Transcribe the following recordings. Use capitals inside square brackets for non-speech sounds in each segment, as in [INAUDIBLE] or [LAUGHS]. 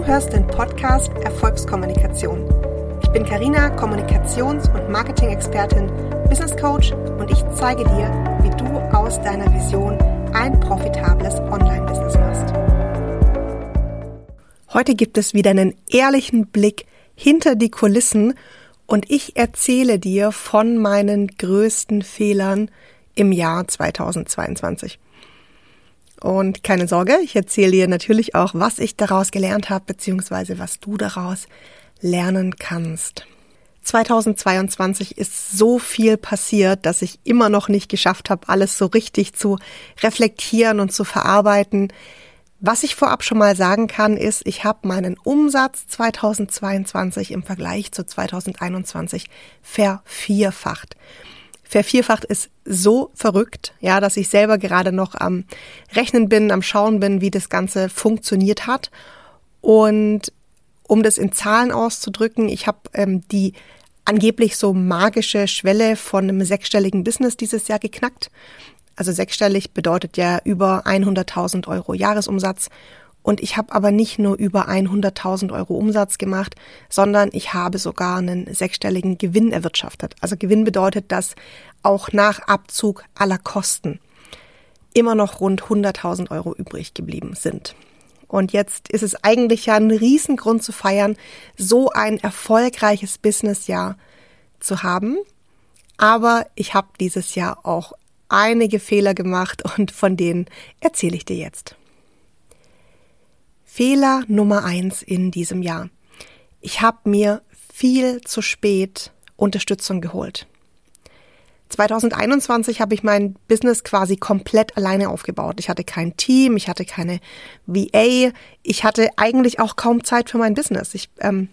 Du hörst den Podcast Erfolgskommunikation. Ich bin Karina, Kommunikations- und Marketing-Expertin, Business Coach und ich zeige dir, wie du aus deiner Vision ein profitables Online-Business machst. Heute gibt es wieder einen ehrlichen Blick hinter die Kulissen und ich erzähle dir von meinen größten Fehlern im Jahr 2022. Und keine Sorge, ich erzähle dir natürlich auch, was ich daraus gelernt habe, beziehungsweise was du daraus lernen kannst. 2022 ist so viel passiert, dass ich immer noch nicht geschafft habe, alles so richtig zu reflektieren und zu verarbeiten. Was ich vorab schon mal sagen kann, ist, ich habe meinen Umsatz 2022 im Vergleich zu 2021 vervierfacht vervierfacht ist so verrückt, ja, dass ich selber gerade noch am Rechnen bin, am Schauen bin, wie das Ganze funktioniert hat. Und um das in Zahlen auszudrücken, ich habe ähm, die angeblich so magische Schwelle von einem sechsstelligen Business dieses Jahr geknackt. Also sechsstellig bedeutet ja über 100.000 Euro Jahresumsatz. Und ich habe aber nicht nur über 100.000 Euro Umsatz gemacht, sondern ich habe sogar einen sechsstelligen Gewinn erwirtschaftet. Also Gewinn bedeutet, dass auch nach Abzug aller Kosten immer noch rund 100.000 Euro übrig geblieben sind. Und jetzt ist es eigentlich ja ein Riesengrund zu feiern, so ein erfolgreiches Businessjahr zu haben. Aber ich habe dieses Jahr auch einige Fehler gemacht und von denen erzähle ich dir jetzt. Fehler Nummer eins in diesem Jahr. Ich habe mir viel zu spät Unterstützung geholt. 2021 habe ich mein Business quasi komplett alleine aufgebaut. Ich hatte kein Team, ich hatte keine VA, ich hatte eigentlich auch kaum Zeit für mein Business. Ich ähm,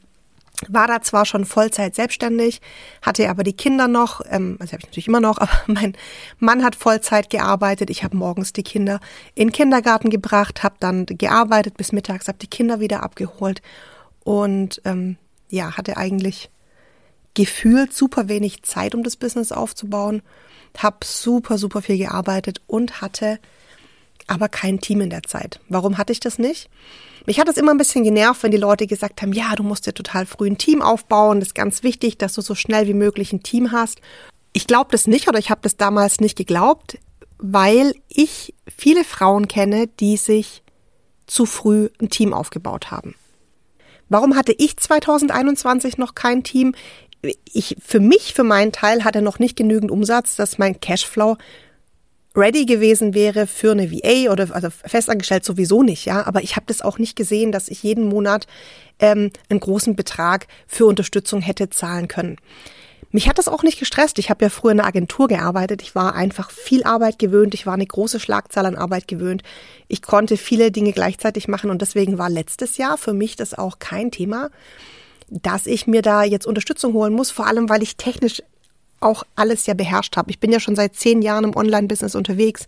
war da zwar schon Vollzeit selbstständig, hatte aber die Kinder noch, ähm, also habe ich natürlich immer noch, [LAUGHS] aber mein Mann hat Vollzeit gearbeitet. Ich habe morgens die Kinder in den Kindergarten gebracht, habe dann gearbeitet bis mittags, habe die Kinder wieder abgeholt und ähm, ja, hatte eigentlich gefühlt super wenig Zeit, um das Business aufzubauen, habe super, super viel gearbeitet und hatte aber kein Team in der Zeit. Warum hatte ich das nicht? Mich hat es immer ein bisschen genervt, wenn die Leute gesagt haben, ja, du musst dir total früh ein Team aufbauen, das ist ganz wichtig, dass du so schnell wie möglich ein Team hast. Ich glaube das nicht oder ich habe das damals nicht geglaubt, weil ich viele Frauen kenne, die sich zu früh ein Team aufgebaut haben. Warum hatte ich 2021 noch kein Team? Ich, für mich, für meinen Teil, hatte noch nicht genügend Umsatz, dass mein Cashflow ready gewesen wäre für eine VA oder also festangestellt sowieso nicht, ja. Aber ich habe das auch nicht gesehen, dass ich jeden Monat ähm, einen großen Betrag für Unterstützung hätte zahlen können. Mich hat das auch nicht gestresst. Ich habe ja früher in einer Agentur gearbeitet. Ich war einfach viel Arbeit gewöhnt. Ich war eine große Schlagzahl an Arbeit gewöhnt. Ich konnte viele Dinge gleichzeitig machen und deswegen war letztes Jahr für mich das auch kein Thema, dass ich mir da jetzt Unterstützung holen muss, vor allem weil ich technisch auch alles ja beherrscht habe. Ich bin ja schon seit zehn Jahren im Online-Business unterwegs.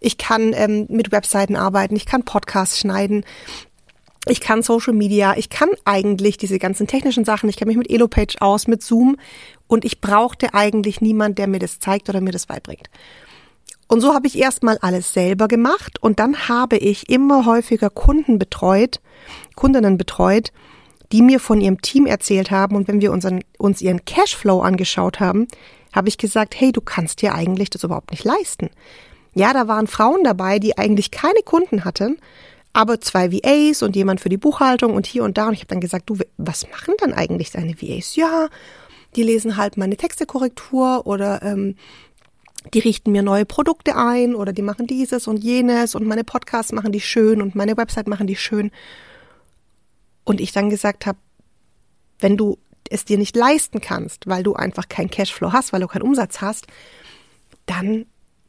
Ich kann ähm, mit Webseiten arbeiten, ich kann Podcasts schneiden, ich kann Social Media, ich kann eigentlich diese ganzen technischen Sachen, ich kenne mich mit Elopage aus, mit Zoom und ich brauchte eigentlich niemand, der mir das zeigt oder mir das beibringt. Und so habe ich erstmal alles selber gemacht und dann habe ich immer häufiger Kunden betreut, Kundinnen betreut, die mir von ihrem Team erzählt haben und wenn wir unseren, uns ihren Cashflow angeschaut haben, habe ich gesagt, hey, du kannst dir eigentlich das überhaupt nicht leisten. Ja, da waren Frauen dabei, die eigentlich keine Kunden hatten, aber zwei VAs und jemand für die Buchhaltung und hier und da. Und ich habe dann gesagt, du, was machen dann eigentlich deine VAs? Ja, die lesen halt meine Textekorrektur oder ähm, die richten mir neue Produkte ein oder die machen dieses und jenes und meine Podcasts machen die schön und meine Website machen die schön. Und ich dann gesagt habe, wenn du es dir nicht leisten kannst, weil du einfach keinen Cashflow hast, weil du keinen Umsatz hast, dann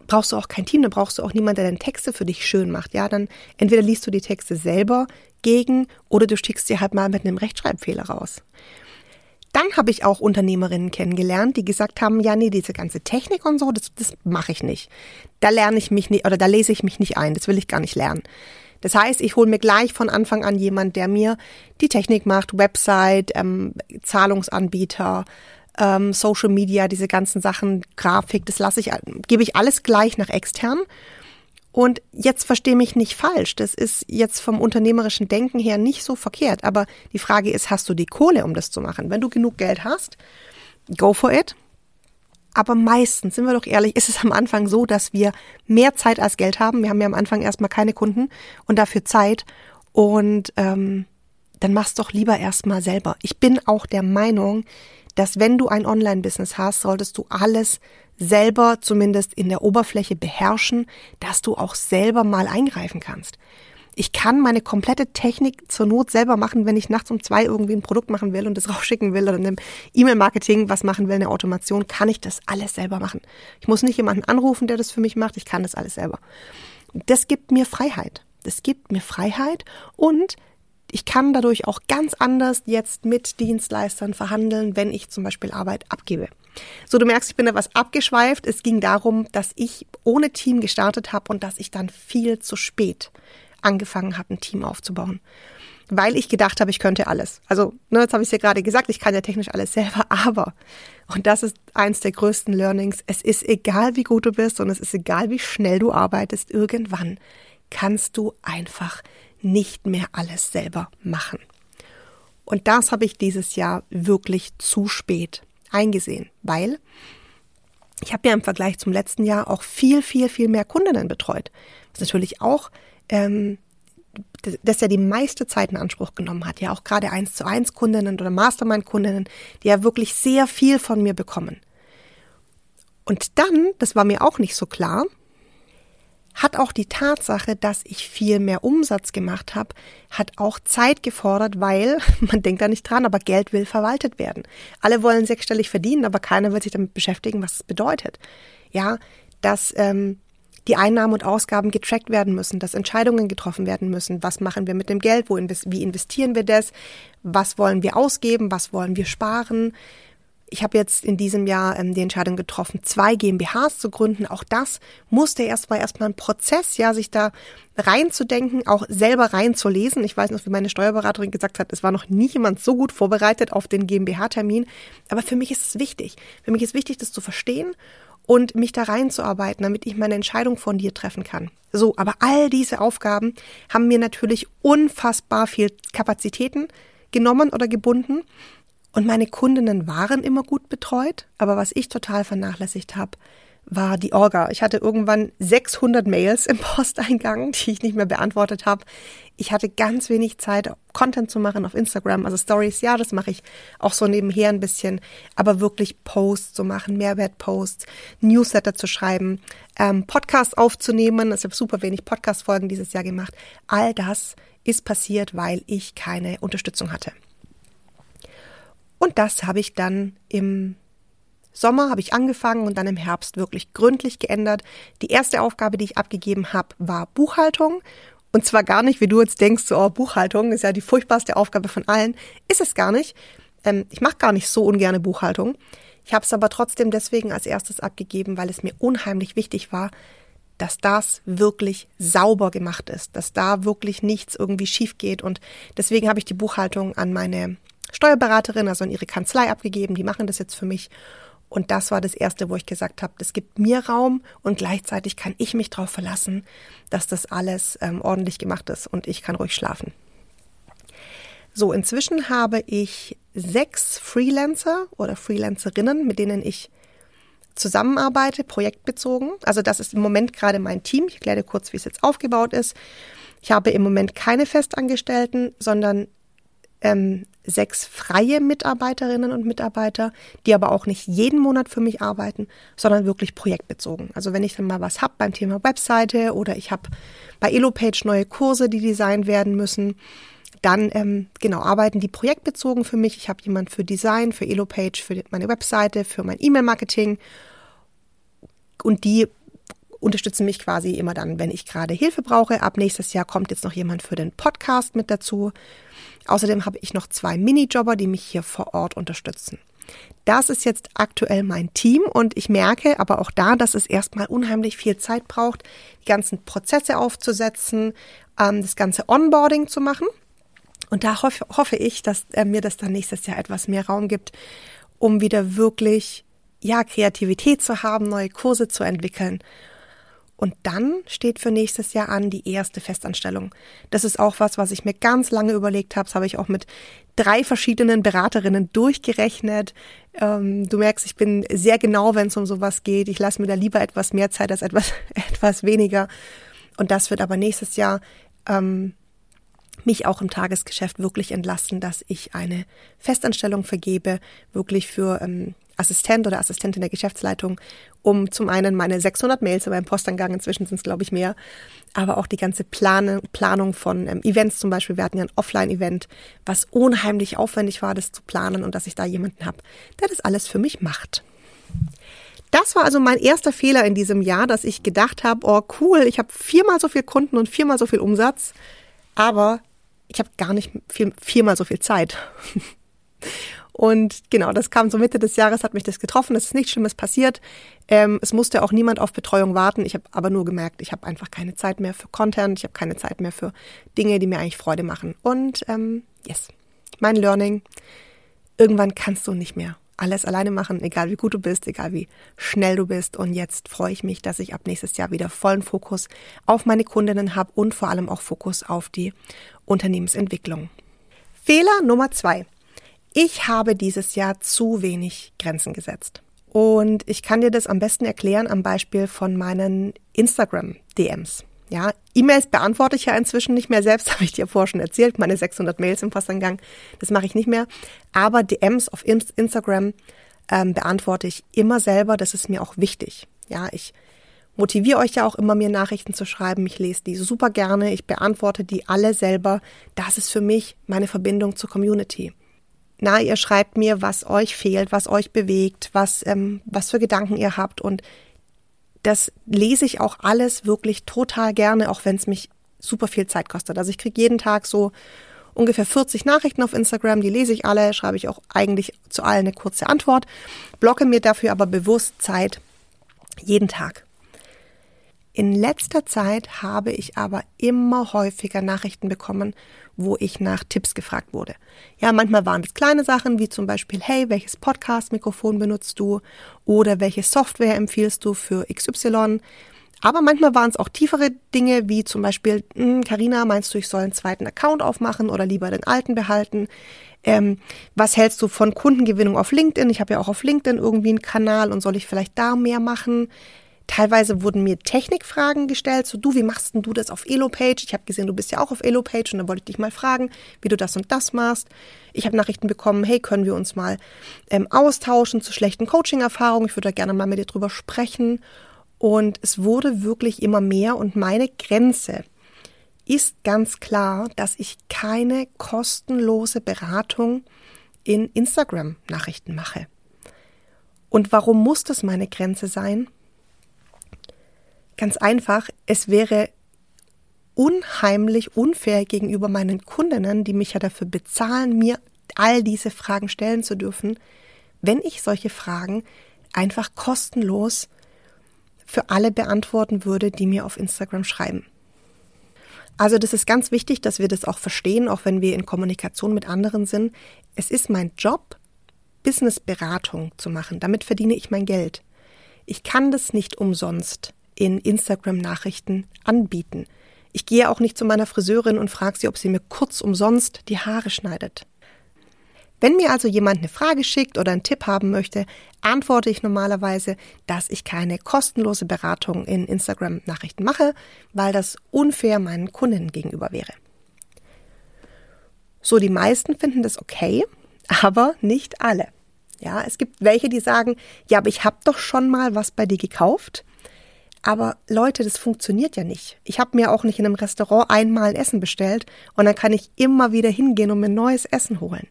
brauchst du auch kein Team, dann brauchst du auch niemanden, der deine Texte für dich schön macht. Ja, dann entweder liest du die Texte selber gegen oder du schickst sie halt mal mit einem Rechtschreibfehler raus. Dann habe ich auch Unternehmerinnen kennengelernt, die gesagt haben, ja, nee, diese ganze Technik und so, das, das mache ich nicht. Da lerne ich mich nicht oder da lese ich mich nicht ein, das will ich gar nicht lernen. Das heißt, ich hole mir gleich von Anfang an jemand, der mir die Technik macht, Website, ähm, Zahlungsanbieter, ähm, Social Media, diese ganzen Sachen, Grafik, das lasse ich, gebe ich alles gleich nach extern. Und jetzt verstehe mich nicht falsch. Das ist jetzt vom unternehmerischen Denken her nicht so verkehrt. Aber die Frage ist, hast du die Kohle, um das zu machen? Wenn du genug Geld hast, go for it. Aber meistens, sind wir doch ehrlich, ist es am Anfang so, dass wir mehr Zeit als Geld haben. Wir haben ja am Anfang erstmal keine Kunden und dafür Zeit. Und ähm, dann mach's doch lieber erstmal selber. Ich bin auch der Meinung, dass wenn du ein Online-Business hast, solltest du alles selber zumindest in der Oberfläche beherrschen, dass du auch selber mal eingreifen kannst. Ich kann meine komplette Technik zur Not selber machen, wenn ich nachts um zwei irgendwie ein Produkt machen will und das [LAUGHS] rausschicken will oder in einem E-Mail-Marketing was machen will, eine Automation, kann ich das alles selber machen. Ich muss nicht jemanden anrufen, der das für mich macht, ich kann das alles selber. Das gibt mir Freiheit. Das gibt mir Freiheit und ich kann dadurch auch ganz anders jetzt mit Dienstleistern verhandeln, wenn ich zum Beispiel Arbeit abgebe. So, du merkst, ich bin etwas abgeschweift. Es ging darum, dass ich ohne Team gestartet habe und dass ich dann viel zu spät angefangen habe, ein Team aufzubauen. Weil ich gedacht habe, ich könnte alles. Also, ne, jetzt habe ich es ja gerade gesagt, ich kann ja technisch alles selber, [LAUGHS] aber, und das ist eins der größten Learnings, es ist egal, wie gut du bist und es ist egal, wie schnell du arbeitest, irgendwann kannst du einfach nicht mehr alles selber machen. Und das habe ich dieses Jahr wirklich zu spät eingesehen, weil ich habe ja im Vergleich zum letzten Jahr auch viel, viel, viel mehr Kundinnen betreut. Was natürlich auch, ähm, das ja die meiste Zeit in Anspruch genommen hat. Ja, auch gerade eins zu eins Kundinnen oder Mastermind-Kundinnen, die ja wirklich sehr viel von mir bekommen. Und dann, das war mir auch nicht so klar, hat auch die Tatsache, dass ich viel mehr Umsatz gemacht habe, hat auch Zeit gefordert, weil [LAUGHS] man denkt da nicht dran, aber Geld will verwaltet werden. Alle wollen sechsstellig verdienen, aber keiner will sich damit beschäftigen, was es bedeutet. Ja, dass ähm, die Einnahmen und Ausgaben getrackt werden müssen, dass Entscheidungen getroffen werden müssen. Was machen wir mit dem Geld? Wo invest wie investieren wir das? Was wollen wir ausgeben? Was wollen wir sparen? ich habe jetzt in diesem Jahr ähm, die Entscheidung getroffen, zwei GmbHs zu gründen. Auch das musste erstmal erstmal ein Prozess, ja, sich da reinzudenken, auch selber reinzulesen. Ich weiß noch, wie meine Steuerberaterin gesagt hat, es war noch nie jemand so gut vorbereitet auf den GmbH-Termin. Aber für mich ist es wichtig. Für mich ist wichtig, das zu verstehen und mich da reinzuarbeiten, damit ich meine Entscheidung von dir treffen kann. So, aber all diese Aufgaben haben mir natürlich unfassbar viel Kapazitäten genommen oder gebunden. Und meine Kundinnen waren immer gut betreut, aber was ich total vernachlässigt habe, war die Orga. Ich hatte irgendwann 600 Mails im [LAUGHS] Posteingang, die ich nicht mehr beantwortet habe. Ich hatte ganz wenig Zeit, Content zu machen auf Instagram, also Stories. Ja, das mache ich auch so nebenher ein bisschen, aber wirklich Posts zu machen, Mehrwertposts, Newsletter zu schreiben, ähm, Podcasts aufzunehmen. Ich habe super wenig Podcast-Folgen dieses Jahr gemacht. All das ist passiert, weil ich keine Unterstützung hatte. Und das habe ich dann im Sommer habe ich angefangen und dann im Herbst wirklich gründlich geändert. Die erste Aufgabe, die ich abgegeben habe, war Buchhaltung. Und zwar gar nicht, wie du jetzt denkst, so, oh, Buchhaltung ist ja die furchtbarste Aufgabe von allen. Ist es gar nicht. Ähm, ich mache gar nicht so ungerne Buchhaltung. Ich habe es aber trotzdem deswegen als erstes abgegeben, weil es mir unheimlich wichtig war, dass das wirklich sauber gemacht ist, dass da wirklich nichts irgendwie schief geht. Und deswegen habe ich die Buchhaltung an meine Steuerberaterin, also in ihre Kanzlei abgegeben. Die machen das jetzt für mich. Und das war das Erste, wo ich gesagt habe, das gibt mir Raum und gleichzeitig kann ich mich darauf verlassen, dass das alles ähm, ordentlich gemacht ist und ich kann ruhig schlafen. So, inzwischen habe ich sechs Freelancer oder Freelancerinnen, mit denen ich zusammenarbeite, projektbezogen. Also das ist im Moment gerade mein Team. Ich erkläre kurz, wie es jetzt aufgebaut ist. Ich habe im Moment keine Festangestellten, sondern ähm, sechs freie Mitarbeiterinnen und Mitarbeiter, die aber auch nicht jeden Monat für mich arbeiten, sondern wirklich projektbezogen. Also wenn ich dann mal was hab beim Thema Webseite oder ich habe bei Elopage neue Kurse, die designt werden müssen, dann ähm, genau arbeiten die projektbezogen für mich. Ich habe jemand für Design, für Elopage, für meine Webseite, für mein E-Mail-Marketing und die unterstützen mich quasi immer dann, wenn ich gerade Hilfe brauche. Ab nächstes Jahr kommt jetzt noch jemand für den Podcast mit dazu. Außerdem habe ich noch zwei Minijobber, die mich hier vor Ort unterstützen. Das ist jetzt aktuell mein Team und ich merke aber auch da, dass es erstmal unheimlich viel Zeit braucht, die ganzen Prozesse aufzusetzen, ähm, das ganze Onboarding zu machen. Und da hoffe, hoffe ich, dass äh, mir das dann nächstes Jahr etwas mehr Raum gibt, um wieder wirklich, ja, Kreativität zu haben, neue Kurse zu entwickeln Und dann steht für nächstes Jahr an die erste Festanstellung. Das ist auch was, was ich mir ganz lange überlegt habe. Das habe ich auch mit drei verschiedenen Beraterinnen durchgerechnet. Ähm, du merkst, ich bin sehr genau, wenn es um sowas geht. Ich lasse mir da lieber etwas mehr Zeit als etwas, [LAUGHS] etwas weniger. Und das wird aber nächstes Jahr ähm, mich auch im Tagesgeschäft wirklich entlasten, dass ich eine Festanstellung vergebe, wirklich für ähm, Assistent oder Assistentin der Geschäftsleitung, um zum einen meine 600 Mails in meinem Postangang, inzwischen sind es glaube ich mehr, aber auch die ganze Plan Planung von ähm, Events zum Beispiel. Wir hatten ja ein Offline-Event, was unheimlich aufwendig war, das zu planen und dass ich da jemanden habe, der das alles für mich macht. Das war also mein erster Fehler in diesem Jahr, dass ich gedacht habe, oh cool, ich habe viermal so viel Kunden und viermal so viel Umsatz, aber ich habe gar nicht viel, viermal so viel Zeit. [LAUGHS] Und genau, das kam so Mitte des Jahres, hat mich das getroffen. Es ist nichts Schlimmes passiert. Ähm, es musste auch niemand auf Betreuung warten. Ich habe aber nur gemerkt, ich habe einfach keine Zeit mehr für Content. Ich habe keine Zeit mehr für Dinge, die mir eigentlich Freude machen. Und ähm, yes, mein Learning. Irgendwann kannst du nicht mehr alles alleine machen, egal wie gut du bist, egal wie schnell du bist. Und jetzt freue ich mich, dass ich ab nächstes Jahr wieder vollen Fokus auf meine Kundinnen habe und vor allem auch Fokus auf die Unternehmensentwicklung. Fehler Nummer zwei. Ich habe dieses Jahr zu wenig Grenzen gesetzt. Und ich kann dir das am besten erklären am Beispiel von meinen Instagram-DMs. Ja, E-Mails beantworte ich ja inzwischen nicht mehr selbst, [LAUGHS] habe ich dir vorher schon erzählt, meine 600 Mails im Postangang, das mache ich nicht mehr. Aber DMs auf Instagram ähm, beantworte ich immer selber, das ist mir auch wichtig. Ja, ich motiviere euch ja auch immer, mir Nachrichten zu schreiben. Ich lese die super gerne, ich beantworte die alle selber. Das ist für mich meine Verbindung zur Community na, ihr schreibt mir, was euch fehlt, was euch bewegt, was, ähm, was für Gedanken ihr habt. Und das lese ich auch alles wirklich total gerne, auch wenn es mich super viel Zeit kostet. Also ich kriege jeden Tag so ungefähr 40 Nachrichten auf Instagram, die lese ich alle, schreibe ich auch eigentlich zu allen eine kurze Antwort, blocke mir dafür aber bewusst Zeit jeden Tag. In letzter Zeit habe ich aber immer häufiger Nachrichten bekommen, wo ich nach Tipps gefragt wurde. Ja, manchmal waren es kleine Sachen, wie zum Beispiel, hey, welches Podcast-Mikrofon benutzt du? Oder welche Software empfiehlst du für XY? Aber manchmal waren es auch tiefere Dinge, wie zum Beispiel, Karina, hm, meinst du, ich soll einen zweiten Account aufmachen oder lieber den alten behalten? Ähm, was hältst du von Kundengewinnung auf LinkedIn? Ich habe ja auch auf LinkedIn irgendwie einen Kanal und soll ich vielleicht da mehr machen? Teilweise wurden mir Technikfragen gestellt, so du, wie machst denn du das auf Elopage? Ich habe gesehen, du bist ja auch auf Elopage und dann wollte ich dich mal fragen, wie du das und das machst. Ich habe Nachrichten bekommen, hey, können wir uns mal ähm, austauschen zu schlechten Coaching-Erfahrungen? Ich würde da gerne mal mit dir drüber sprechen. Und es wurde wirklich immer mehr und meine Grenze ist ganz klar, dass ich keine kostenlose Beratung in Instagram-Nachrichten mache. Und warum muss das meine Grenze sein? Ganz einfach, es wäre unheimlich unfair gegenüber meinen Kundinnen, die mich ja dafür bezahlen, mir all diese Fragen stellen zu dürfen, wenn ich solche Fragen einfach kostenlos für alle beantworten würde, die mir auf Instagram schreiben. Also das ist ganz wichtig, dass wir das auch verstehen, auch wenn wir in Kommunikation mit anderen sind. Es ist mein Job, Businessberatung zu machen. Damit verdiene ich mein Geld. Ich kann das nicht umsonst in Instagram-Nachrichten anbieten. Ich gehe auch nicht zu meiner Friseurin und frage sie, ob sie mir kurz umsonst die Haare schneidet. Wenn mir also jemand eine Frage schickt oder einen Tipp haben möchte, antworte ich normalerweise, dass ich keine kostenlose Beratung in Instagram-Nachrichten mache, weil das unfair meinen Kunden gegenüber wäre. So, die meisten finden das okay, [LAUGHS] aber nicht alle. Ja, es gibt welche, die sagen, ja, aber ich habe doch schon mal was bei dir gekauft. Aber Leute, das funktioniert ja nicht. Ich habe mir auch nicht in einem Restaurant einmal ein Essen bestellt und dann kann ich immer wieder hingehen und mir neues Essen holen.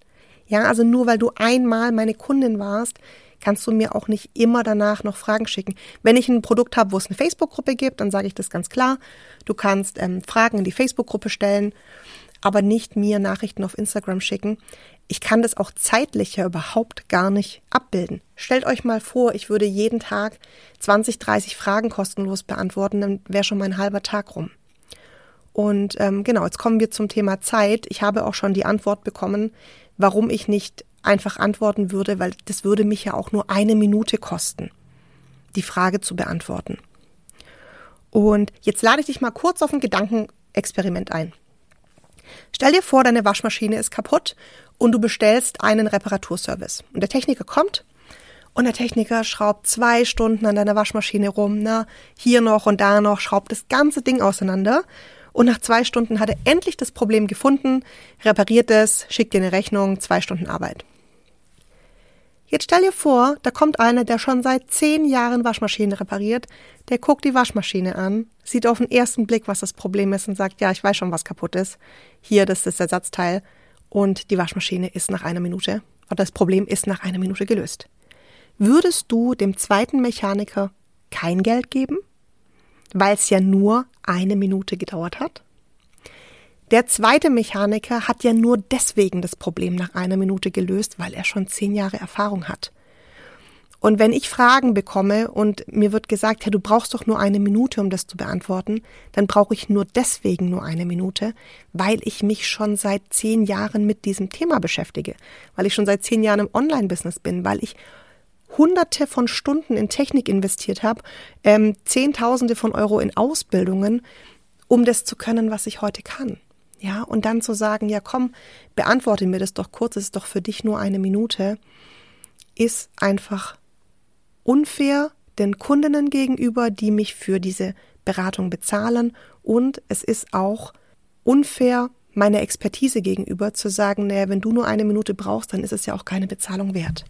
Ja, also nur weil du einmal meine Kundin warst, kannst du mir auch nicht immer danach noch Fragen schicken. Wenn ich ein Produkt habe, wo es eine Facebook-Gruppe gibt, dann sage ich das ganz klar. Du kannst ähm, Fragen in die Facebook-Gruppe stellen, aber nicht mir Nachrichten auf Instagram schicken ich kann das auch zeitlich ja überhaupt gar nicht abbilden. Stellt euch mal vor, ich würde jeden Tag 20, 30 Fragen kostenlos beantworten, dann wäre schon mein halber Tag rum. Und ähm, genau, jetzt kommen wir zum Thema Zeit. Ich habe auch schon die Antwort bekommen, warum ich nicht einfach antworten würde, weil das würde mich ja auch nur eine Minute kosten, die Frage zu beantworten. Und jetzt lade ich dich mal kurz auf ein Gedankenexperiment ein. Stell dir vor, deine Waschmaschine ist kaputt und du bestellst einen Reparaturservice. Und der Techniker kommt und der Techniker schraubt zwei Stunden an deiner Waschmaschine rum, na, hier noch und da noch, schraubt das ganze Ding auseinander. Und nach zwei Stunden hat er endlich das Problem gefunden, repariert es, schickt dir eine Rechnung, zwei Stunden Arbeit. Jetzt stell dir vor, da kommt einer, der schon seit zehn Jahren Waschmaschinen repariert, der guckt die Waschmaschine an, sieht auf den ersten Blick, was das Problem ist und sagt, ja, ich weiß schon, was kaputt ist. Hier, das ist das Ersatzteil. Und die Waschmaschine ist nach einer Minute, oder das Problem ist nach einer Minute gelöst. Würdest du dem zweiten Mechaniker kein Geld geben? Weil es ja nur eine Minute gedauert hat? Der zweite Mechaniker hat ja nur deswegen das Problem nach einer Minute gelöst, weil er schon zehn Jahre Erfahrung hat. Und wenn ich Fragen bekomme und mir wird gesagt, ja, du brauchst doch nur eine Minute, um das zu beantworten, dann brauche ich nur deswegen nur eine Minute, weil ich mich schon seit zehn Jahren mit diesem Thema beschäftige, weil ich schon seit zehn Jahren im Online-Business bin, weil ich hunderte von Stunden in Technik investiert habe, ähm, Zehntausende von Euro in Ausbildungen, um das zu können, was ich heute kann. Ja, und dann zu sagen, ja komm, beantworte mir das doch kurz, es ist doch für dich nur eine Minute, ist einfach unfair den Kundinnen gegenüber, die mich für diese Beratung bezahlen. Und es ist auch unfair meiner Expertise gegenüber zu sagen, naja, wenn du nur eine Minute brauchst, dann ist es ja auch keine Bezahlung wert.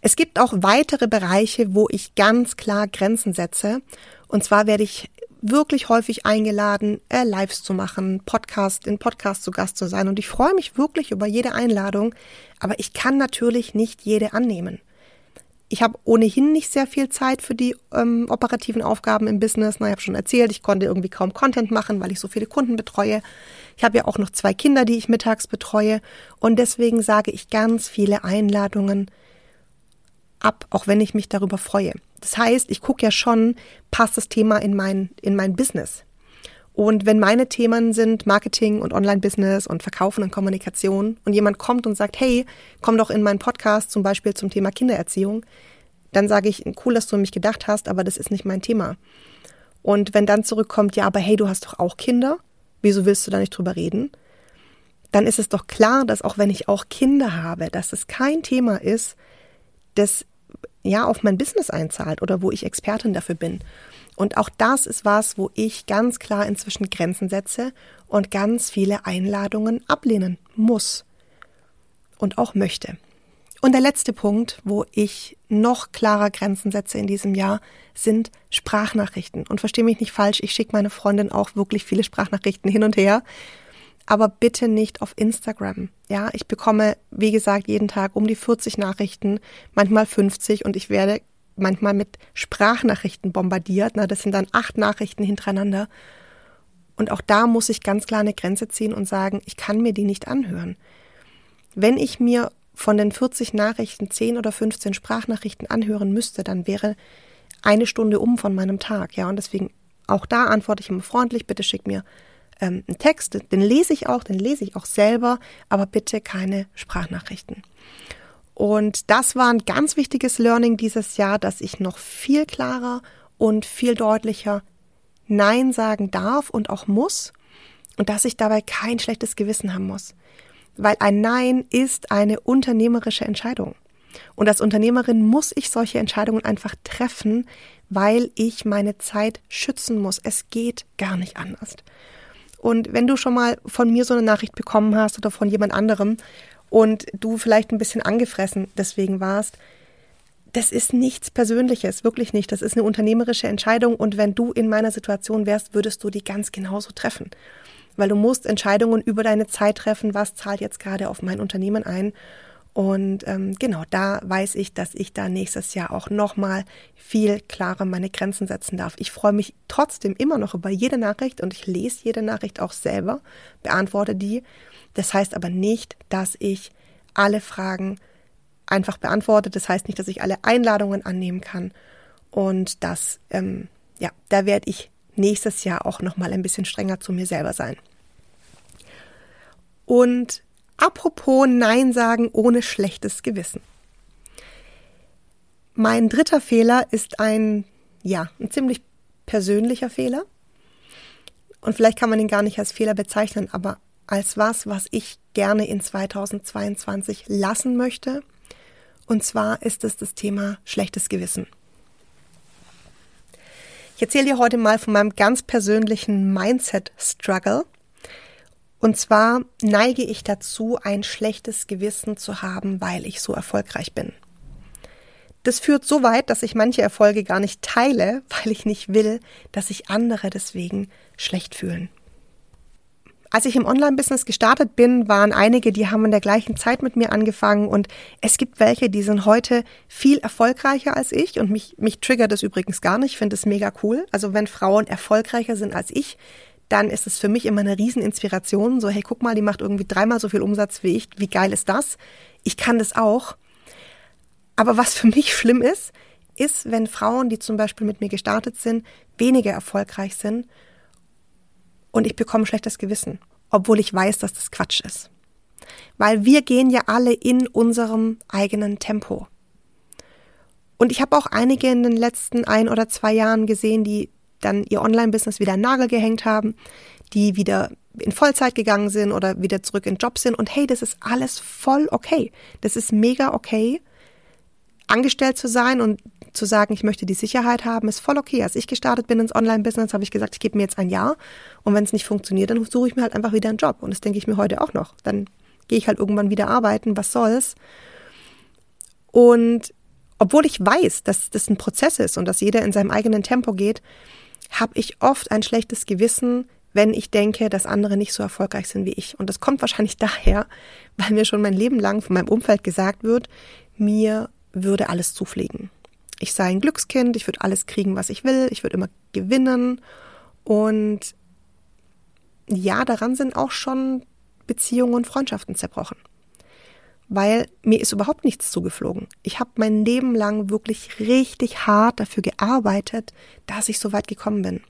Es gibt auch weitere Bereiche, wo ich ganz klar Grenzen setze. Und zwar werde ich wirklich häufig eingeladen, äh, Lives zu machen, Podcast, in Podcast zu Gast zu sein. Und ich freue mich wirklich über jede Einladung, aber ich kann natürlich nicht jede annehmen. Ich habe ohnehin nicht sehr viel Zeit für die ähm, operativen Aufgaben im Business. Na, ich habe schon erzählt, ich konnte irgendwie kaum Content machen, weil ich so viele Kunden betreue. Ich habe ja auch noch zwei Kinder, die ich mittags betreue. Und deswegen sage ich ganz viele Einladungen ab, auch wenn ich mich darüber freue. Das heißt, ich gucke ja schon, passt das Thema in mein, in mein Business. Und wenn meine Themen sind Marketing und Online-Business und Verkaufen und Kommunikation und jemand kommt und sagt, hey, komm doch in meinen Podcast zum Beispiel zum Thema Kindererziehung, dann sage ich, cool, dass du an mich gedacht hast, aber das ist nicht mein Thema. Und wenn dann zurückkommt, ja, aber hey, du hast doch auch Kinder, wieso willst du da nicht drüber reden? Dann ist es doch klar, dass auch wenn ich auch Kinder habe, dass es kein Thema ist, das ja auf mein Business einzahlt oder wo ich Expertin dafür bin. Und auch das ist was, wo ich ganz klar inzwischen Grenzen setze und ganz viele Einladungen ablehnen muss und auch möchte. Und der letzte Punkt, wo ich noch klarer Grenzen setze in diesem Jahr, sind Sprachnachrichten. Und verstehe mich nicht falsch, ich schicke meine Freundin auch wirklich viele Sprachnachrichten hin und her aber bitte nicht auf Instagram. Ja, ich bekomme, wie gesagt, jeden Tag um die 40 Nachrichten, manchmal 50 und ich werde manchmal mit Sprachnachrichten bombardiert. Na, das sind dann acht Nachrichten hintereinander. Und auch da muss ich ganz klar eine Grenze ziehen und sagen, ich kann mir die nicht anhören. Wenn ich mir von den 40 Nachrichten 10 oder 15 Sprachnachrichten anhören müsste, dann wäre eine Stunde um von meinem Tag. Ja, und deswegen auch da antworte ich immer freundlich, bitte schick mir ähm, einen Text, den lese ich auch, den lese ich auch selber, aber bitte keine Sprachnachrichten. Und das war ein ganz wichtiges Learning dieses Jahr, dass ich noch viel klarer und viel deutlicher Nein sagen darf und auch muss und dass ich dabei kein schlechtes Gewissen haben muss. Weil ein Nein ist eine unternehmerische Entscheidung. Und als Unternehmerin muss ich solche Entscheidungen einfach treffen, weil ich meine Zeit schützen muss. Es geht gar nicht anders. Und wenn du schon mal von mir so eine Nachricht bekommen hast oder von jemand anderem und du vielleicht ein bisschen angefressen deswegen warst, das ist nichts Persönliches, wirklich nicht. Das ist eine unternehmerische Entscheidung und wenn du in meiner Situation wärst, würdest du die ganz genauso treffen. Weil du musst Entscheidungen über deine Zeit treffen, was zahlt jetzt gerade auf mein Unternehmen ein und ähm, genau, da weiß ich, dass ich da nächstes Jahr auch nochmal viel klarer meine Grenzen setzen darf. Ich freue mich trotzdem immer noch über jede Nachricht und ich lese jede Nachricht auch selber, beantworte die. Das heißt aber nicht, dass ich alle Fragen einfach beantworte. Das heißt nicht, dass ich alle Einladungen annehmen kann. Und das, ähm, ja, da werde ich nächstes Jahr auch nochmal ein bisschen strenger zu mir selber sein. Und Apropos Nein sagen ohne schlechtes Gewissen. Mein dritter Fehler ist ein, ja, ein ziemlich persönlicher Fehler. Und vielleicht kann man ihn gar nicht als Fehler bezeichnen, aber als was, was ich gerne in 2022 lassen möchte. Und zwar ist es das Thema schlechtes Gewissen. Ich erzähle dir heute mal von meinem ganz persönlichen Mindset-Struggle. Und zwar neige ich dazu, ein schlechtes Gewissen zu haben, weil ich so erfolgreich bin. Das führt so weit, dass ich manche Erfolge gar nicht teile, weil ich nicht will, dass sich andere deswegen schlecht fühlen. Als ich im Online-Business gestartet bin, waren einige, die haben in der gleichen Zeit mit mir angefangen und es gibt welche, die sind heute viel erfolgreicher als ich und mich, mich triggert das übrigens gar nicht. Ich finde es mega cool. Also wenn Frauen erfolgreicher sind als ich, dann ist es für mich immer eine Rieseninspiration. So, hey, guck mal, die macht irgendwie dreimal so viel Umsatz wie ich. Wie geil ist das? Ich kann das auch. Aber was für mich schlimm ist, ist, wenn Frauen, die zum Beispiel mit mir gestartet sind, weniger erfolgreich sind und ich bekomme schlechtes Gewissen, obwohl ich weiß, dass das Quatsch ist. Weil wir gehen ja alle in unserem eigenen Tempo. Und ich habe auch einige in den letzten ein oder zwei Jahren gesehen, die dann ihr Online-Business wieder Nagel gehängt haben, die wieder in Vollzeit gegangen sind oder wieder zurück in Job sind. Und hey, das ist alles voll okay. Das ist mega okay, angestellt zu sein und zu sagen, ich möchte die Sicherheit haben, ist voll okay. Als ich gestartet bin ins Online-Business, habe ich gesagt, ich gebe mir jetzt ein Jahr und wenn es nicht funktioniert, dann suche ich mir halt einfach wieder einen Job. Und das denke ich mir heute auch noch. Dann gehe ich halt irgendwann wieder arbeiten, was soll's. Und obwohl ich weiß, dass das ein Prozess ist und dass jeder in seinem eigenen Tempo geht, habe ich oft ein schlechtes Gewissen, wenn ich denke, dass andere nicht so erfolgreich sind wie ich. Und das kommt wahrscheinlich [LAUGHS] daher, weil mir schon mein Leben lang von meinem Umfeld gesagt wird, mir würde alles zufliegen ich sei ein Glückskind, ich würde alles kriegen, was ich will, ich würde immer gewinnen. Und ja, daran sind auch schon Beziehungen und Freundschaften zerbrochen. Weil mir ist überhaupt nichts zugeflogen. Ich habe mein Leben lang wirklich richtig hart dafür gearbeitet, dass ich so weit gekommen bin.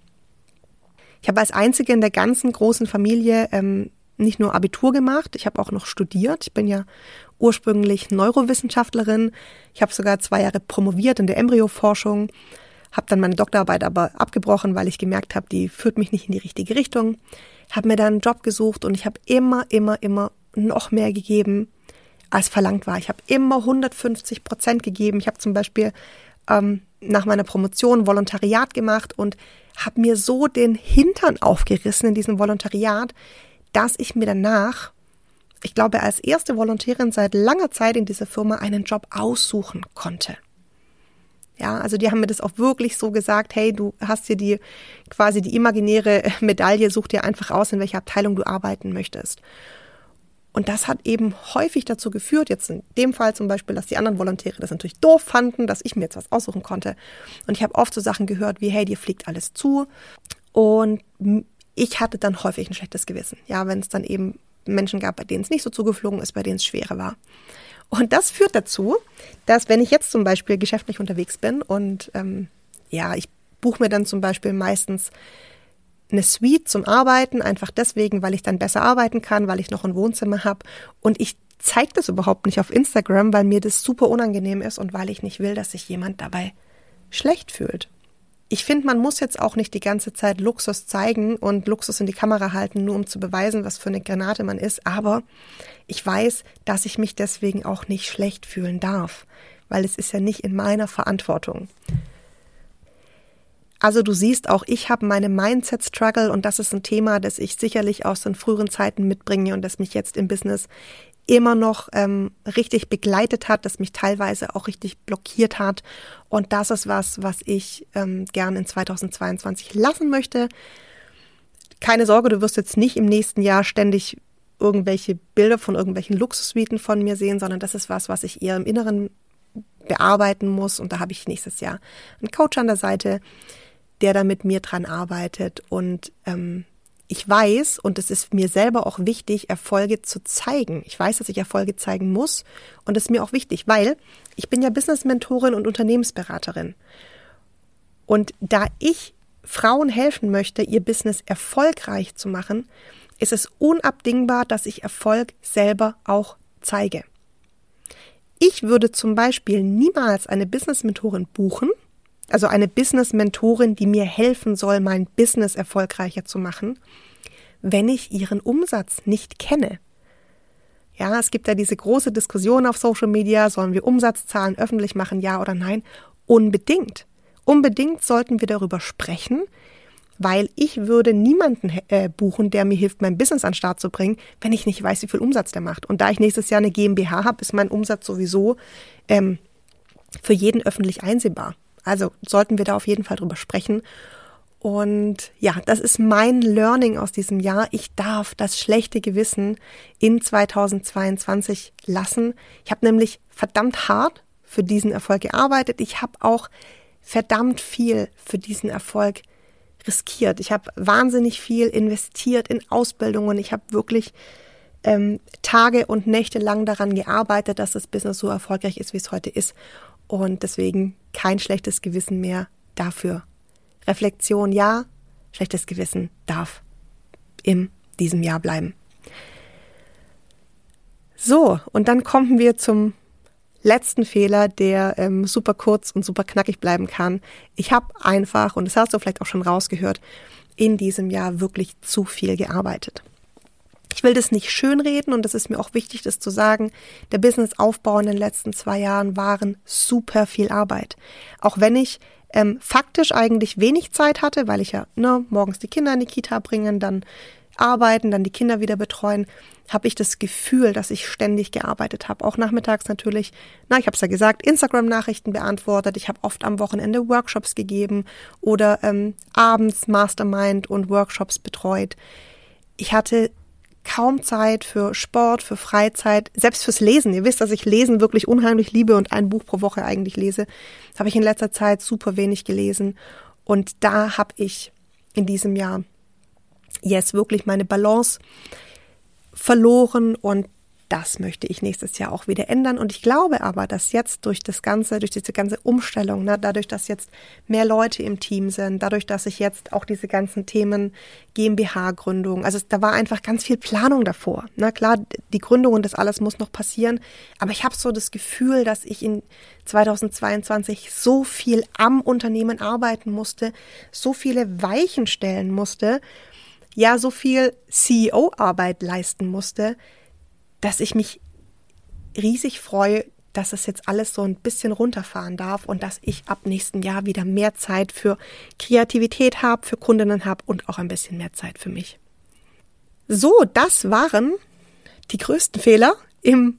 Ich habe als einzige in der ganzen großen Familie ähm, nicht nur Abitur gemacht, ich habe auch noch studiert. Ich bin ja ursprünglich Neurowissenschaftlerin. Ich habe sogar zwei Jahre promoviert in der Embryoforschung, habe dann meine Doktorarbeit aber abgebrochen, weil ich gemerkt habe, die führt mich nicht in die richtige Richtung. Habe mir dann einen Job gesucht und ich habe immer, immer, immer noch mehr gegeben, als verlangt war. Ich habe immer 150 Prozent gegeben. Ich habe zum Beispiel ähm, nach meiner Promotion Volontariat gemacht und habe mir so den Hintern aufgerissen in diesem Volontariat, dass ich mir danach ich glaube, als erste Volontärin seit langer Zeit in dieser Firma einen Job aussuchen konnte. Ja, also die haben mir das auch wirklich so gesagt, hey, du hast hier die quasi die imaginäre Medaille, such dir einfach aus, in welcher Abteilung du arbeiten möchtest. Und das hat eben häufig dazu geführt, jetzt in dem Fall zum Beispiel, dass die anderen Volontäre das natürlich doof fanden, dass ich mir jetzt was aussuchen konnte. Und ich habe oft so Sachen gehört wie, hey, dir fliegt alles zu. Und ich hatte dann häufig ein schlechtes Gewissen. Ja, wenn es dann eben Menschen gab, bei denen es nicht so zugeflogen ist, bei denen es schwerer war. Und das führt dazu, dass wenn ich jetzt zum Beispiel geschäftlich unterwegs bin und ähm, ja, ich buche mir dann zum Beispiel meistens eine Suite zum Arbeiten, einfach deswegen, weil ich dann besser arbeiten kann, weil ich noch ein Wohnzimmer habe und ich zeige das überhaupt nicht auf Instagram, weil mir das super unangenehm ist und weil ich nicht will, dass sich jemand dabei schlecht fühlt ich finde, man muss jetzt auch nicht die ganze Zeit Luxus zeigen und Luxus in die Kamera halten, nur um zu beweisen, was für eine Granate man ist. Aber ich weiß, dass ich mich deswegen auch nicht schlecht fühlen darf, weil es ist ja nicht in meiner Verantwortung. Also du siehst auch, ich habe meine Mindset-Struggle und das ist ein Thema, das ich sicherlich aus den früheren Zeiten mitbringe und das mich jetzt im Business immer noch ähm, richtig begleitet hat, das mich teilweise auch richtig blockiert hat. Und das ist was, was ich ähm, gern in 2022 lassen möchte. Keine Sorge, du wirst jetzt nicht im nächsten Jahr ständig irgendwelche Bilder von irgendwelchen Luxussuiten von mir sehen, sondern das ist was, was ich eher im Inneren bearbeiten muss. Und da habe ich nächstes Jahr einen Coach an der Seite, der da mit mir dran arbeitet und ähm, ich weiß, und es ist mir selber auch wichtig, Erfolge zu zeigen. Ich weiß, dass ich Erfolge zeigen muss und das ist mir auch wichtig, weil ich bin ja Business-Mentorin und Unternehmensberaterin. Und da ich Frauen helfen möchte, ihr Business erfolgreich zu machen, ist es unabdingbar, dass ich Erfolg selber auch zeige. Ich würde zum Beispiel niemals eine Business-Mentorin buchen, also eine Business-Mentorin, die mir helfen soll, mein Business erfolgreicher zu machen, wenn ich ihren Umsatz nicht kenne? Ja, es gibt ja diese große Diskussion auf Social Media, sollen wir Umsatzzahlen öffentlich machen, ja oder nein? Unbedingt. Unbedingt sollten wir darüber sprechen, weil ich würde niemanden äh, buchen, der mir hilft, mein Business an den Start zu bringen, wenn ich nicht weiß, wie viel Umsatz der macht. Und da ich nächstes Jahr eine GmbH habe, ist mein Umsatz sowieso ähm, für jeden öffentlich einsehbar. Also sollten wir da auf jeden Fall drüber sprechen. Und ja, das ist mein Learning aus diesem Jahr. Ich darf das schlechte Gewissen in 2022 lassen. Ich habe nämlich verdammt hart für diesen Erfolg gearbeitet. Ich habe auch verdammt viel für diesen Erfolg riskiert. Ich habe wahnsinnig viel investiert in Ausbildungen. Ich habe wirklich ähm, Tage und Nächte lang daran gearbeitet, dass das Business so erfolgreich ist, wie es heute ist. Und deswegen kein schlechtes Gewissen mehr dafür. Reflexion ja, schlechtes Gewissen darf in diesem Jahr bleiben. So, und dann kommen wir zum letzten Fehler, der ähm, super kurz und super knackig bleiben kann. Ich habe einfach, und das hast du vielleicht auch schon rausgehört, in diesem Jahr wirklich zu viel gearbeitet. Ich will das nicht schönreden und es ist mir auch wichtig, das zu sagen. Der Businessaufbau in den letzten zwei Jahren waren super viel Arbeit. Auch wenn ich ähm, faktisch eigentlich wenig Zeit hatte, weil ich ja ne, morgens die Kinder in die Kita bringen, dann arbeiten, dann die Kinder wieder betreuen, habe ich das Gefühl, dass ich ständig gearbeitet habe. Auch nachmittags natürlich, na, ich habe es ja gesagt, Instagram-Nachrichten beantwortet. Ich habe oft am Wochenende Workshops gegeben oder ähm, abends Mastermind und Workshops betreut. Ich hatte kaum Zeit für Sport, für Freizeit, selbst fürs Lesen. Ihr wisst, dass ich Lesen wirklich unheimlich liebe und ein Buch pro Woche eigentlich lese. Habe ich in letzter Zeit super wenig gelesen. Und da habe ich in diesem Jahr jetzt wirklich meine Balance verloren und das möchte ich nächstes Jahr auch wieder ändern. Und ich glaube aber, dass jetzt durch das Ganze, durch diese ganze Umstellung, ne, dadurch, dass jetzt mehr Leute im Team sind, dadurch, dass ich jetzt auch diese ganzen Themen GmbH-Gründung, also da war einfach ganz viel Planung davor. Na ne. klar, die Gründung und das alles muss noch passieren. Aber ich habe so das Gefühl, dass ich in 2022 so viel am Unternehmen arbeiten musste, so viele Weichen stellen musste, ja so viel CEO-Arbeit leisten musste, dass ich mich riesig freue, dass es jetzt alles so ein bisschen runterfahren darf und dass ich ab nächsten Jahr wieder mehr Zeit für Kreativität habe, für Kundinnen habe und auch ein bisschen mehr Zeit für mich. So, das waren die größten Fehler im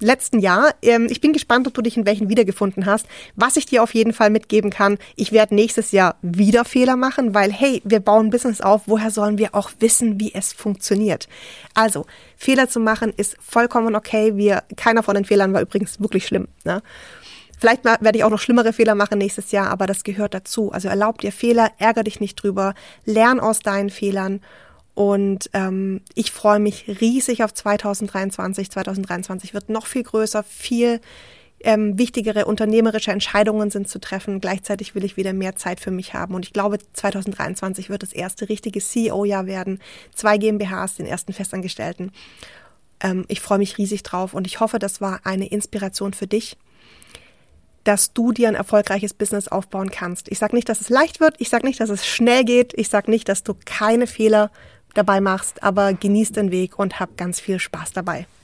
letzten Jahr. Ähm, ich bin gespannt, ob du dich in welchen wiedergefunden hast. Was ich dir auf jeden Fall mitgeben kann, ich werde nächstes Jahr wieder Fehler machen, weil hey, wir bauen Business auf, woher sollen wir auch wissen, wie es funktioniert? Also, Fehler zu machen ist vollkommen okay. Wir, keiner von den Fehlern war übrigens wirklich schlimm. Ne? Vielleicht werde ich auch noch schlimmere Fehler machen nächstes Jahr, aber das gehört dazu. Also erlaub dir Fehler, ärger dich nicht drüber, lern aus deinen Fehlern und ähm, ich freue mich riesig auf 2023. 2023 wird noch viel größer, viel ähm, wichtigere unternehmerische Entscheidungen sind zu treffen. Gleichzeitig will ich wieder mehr Zeit für mich haben. Und ich glaube, 2023 wird das erste richtige CEO-Jahr werden. Zwei GmbHs, den ersten Festangestellten. Ähm, ich freue mich riesig drauf und ich hoffe, das war eine Inspiration für dich dass du dir ein erfolgreiches Business aufbauen kannst. Ich sage nicht, dass es leicht wird, ich sage nicht, dass es schnell geht, ich sage nicht, dass du keine Fehler dabei machst, aber genieß den Weg und hab ganz viel Spaß dabei.